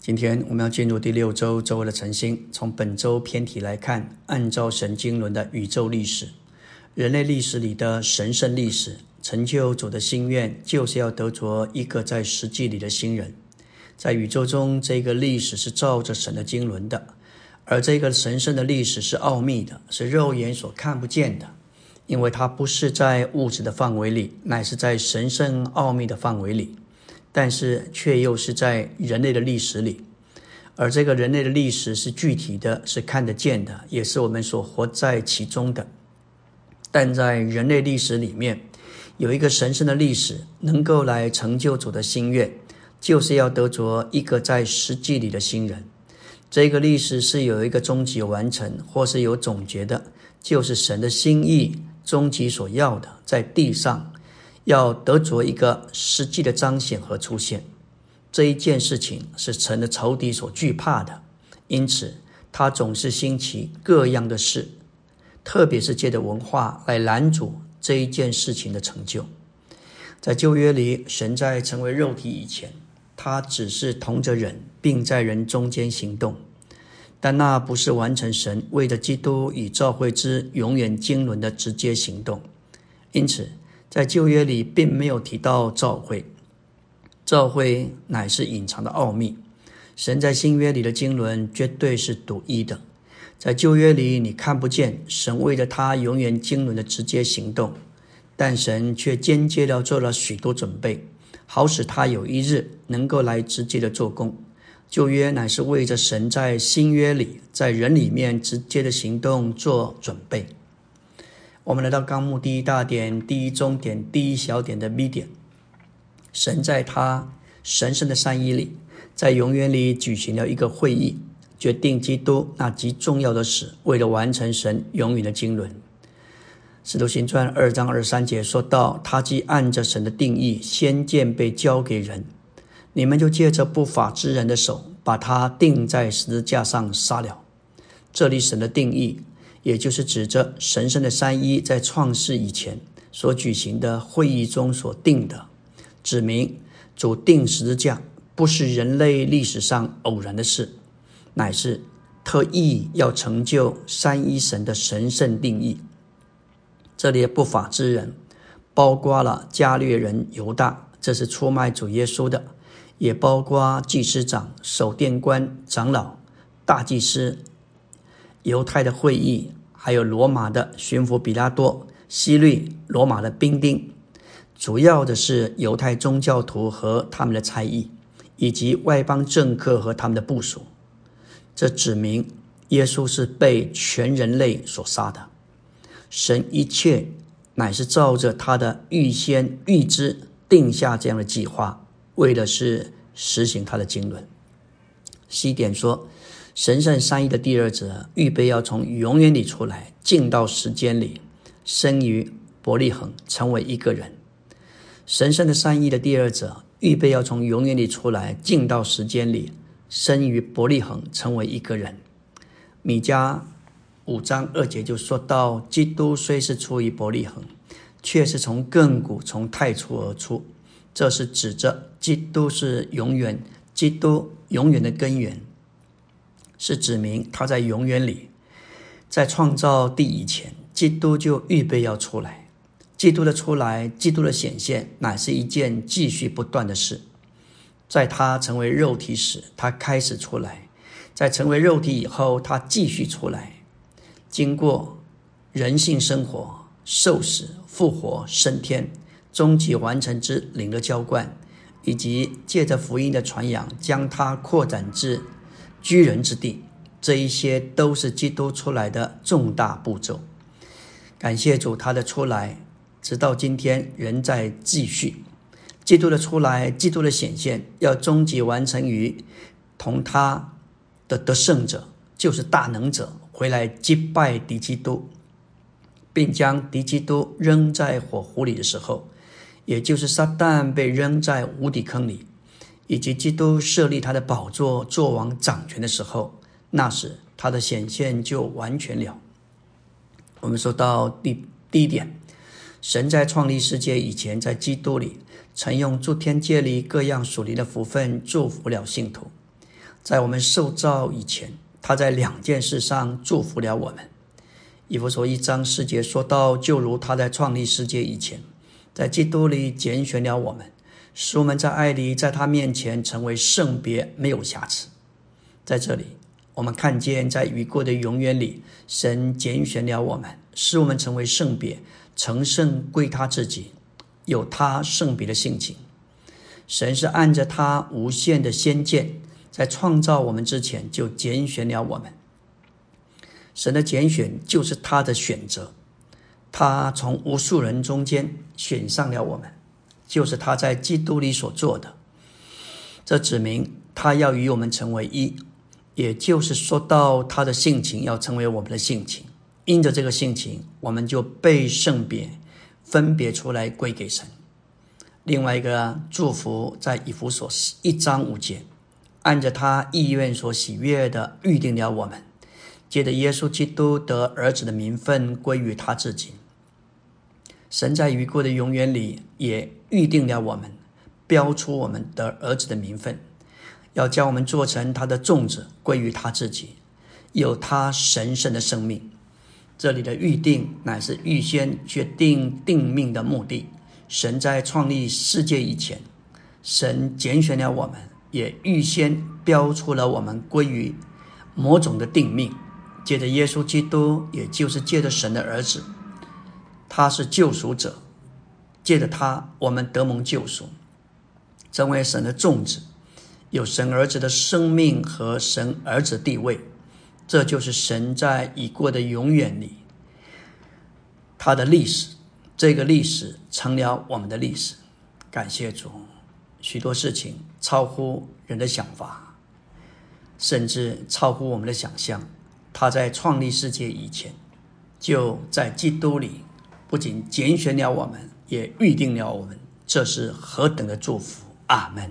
今天我们要进入第六周周围的晨星。从本周偏题来看，按照神经轮的宇宙历史，人类历史里的神圣历史，成就主的心愿就是要得着一个在实际里的新人。在宇宙中，这个历史是照着神的经轮的，而这个神圣的历史是奥秘的，是肉眼所看不见的，因为它不是在物质的范围里，乃是在神圣奥秘的范围里。但是却又是在人类的历史里，而这个人类的历史是具体的，是看得见的，也是我们所活在其中的。但在人类历史里面，有一个神圣的历史，能够来成就主的心愿，就是要得着一个在实际里的新人。这个历史是有一个终极完成，或是有总结的，就是神的心意终极所要的，在地上。要得着一个实际的彰显和出现，这一件事情是成了仇敌所惧怕的，因此他总是兴起各样的事，特别是借着文化来拦阻这一件事情的成就。在旧约里，神在成为肉体以前，他只是同着人，并在人中间行动，但那不是完成神为着基督与教会之永远经纶的直接行动，因此。在旧约里并没有提到召会，召会乃是隐藏的奥秘。神在新约里的经纶绝对是独一的。在旧约里你看不见神为着他永远经纶的直接行动，但神却间接的做了许多准备，好使他有一日能够来直接的做工。旧约乃是为着神在新约里在人里面直接的行动做准备。我们来到纲目第一大点、第一中点、第一小点的 B 点。神在他神圣的善意里，在永远里举行了一个会议，决定基督那极重要的事。为了完成神永远的经纶，《使徒行传》二章二三节说到：“他既按着神的定义，先见被交给人，你们就借着不法之人的手，把他钉在十字架上杀了。”这里神的定义。也就是指着神圣的三一在创世以前所举行的会议中所定的，指明主定十字架不是人类历史上偶然的事，乃是特意要成就三一神的神圣定义。这里不法之人包括了加略人犹大，这是出卖主耶稣的；也包括祭司长、守殿官、长老、大祭司。犹太的会议，还有罗马的巡抚比拉多、西律、罗马的兵丁，主要的是犹太宗教徒和他们的差役，以及外邦政客和他们的部署。这指明耶稣是被全人类所杀的。神一切乃是照着他的预先预知定下这样的计划，为的是实行他的经纶。西点说。神圣三一的第二者预备要从永远里出来，进到时间里，生于伯利恒，成为一个人。神圣的三一的第二者预备要从永远里出来，进到时间里，生于伯利恒，成为一个人。米迦五章二节就说到：基督虽是出于伯利恒，却是从亘古从太初而出。这是指着基督是永远，基督永远的根源。是指明他在永远里，在创造地以前，基督就预备要出来。基督的出来，基督的显现，乃是一件继续不断的事。在他成为肉体时，他开始出来；在成为肉体以后，他继续出来。经过人性生活、受死、复活、升天，终极完成之灵的浇灌，以及借着福音的传扬，将它扩展至。居人之地，这一些都是基督出来的重大步骤。感谢主，他的出来直到今天仍在继续。基督的出来，基督的显现，要终极完成于同他的得胜者，就是大能者回来击败敌基督，并将敌基督扔在火湖里的时候，也就是撒旦被扔在无底坑里。以及基督设立他的宝座、作王、掌权的时候，那时他的显现就完全了。我们说到第第一点，神在创立世界以前，在基督里曾用诸天界里各样属灵的福分祝福了信徒。在我们受造以前，他在两件事上祝福了我们。以弗所一章四节说到，就如他在创立世界以前，在基督里拣选了我们，使我们在爱里，在他面前成为圣别，没有瑕疵。在这里，我们看见在已过的永远里，神拣选了我们，使我们成为圣别，成圣归他自己，有他圣别的性情。神是按着他无限的先见，在创造我们之前就拣选了我们。神的拣选就是他的选择，他从无数人中间选上了我们，就是他在基督里所做的。这指明他要与我们成为一，也就是说到他的性情要成为我们的性情。因着这个性情，我们就被圣别分别出来归给神。另外一个祝福在以弗所一章五节，按着他意愿所喜悦的预定了我们。借着耶稣基督得儿子的名分归于他自己。神在已过的永远里也预定了我们，标出我们的儿子的名分，要将我们做成他的种子归于他自己，有他神圣的生命。这里的预定乃是预先决定定命的目的。神在创立世界以前，神拣选了我们，也预先标出了我们归于某种的定命。借着耶稣基督，也就是借着神的儿子，他是救赎者。借着他，我们得蒙救赎，成为神的种子，有神儿子的生命和神儿子地位。这就是神在已过的永远里，他的历史。这个历史成了我们的历史。感谢主，许多事情超乎人的想法，甚至超乎我们的想象。他在创立世界以前，就在基督里，不仅拣选了我们，也预定了我们。这是何等的祝福！阿门。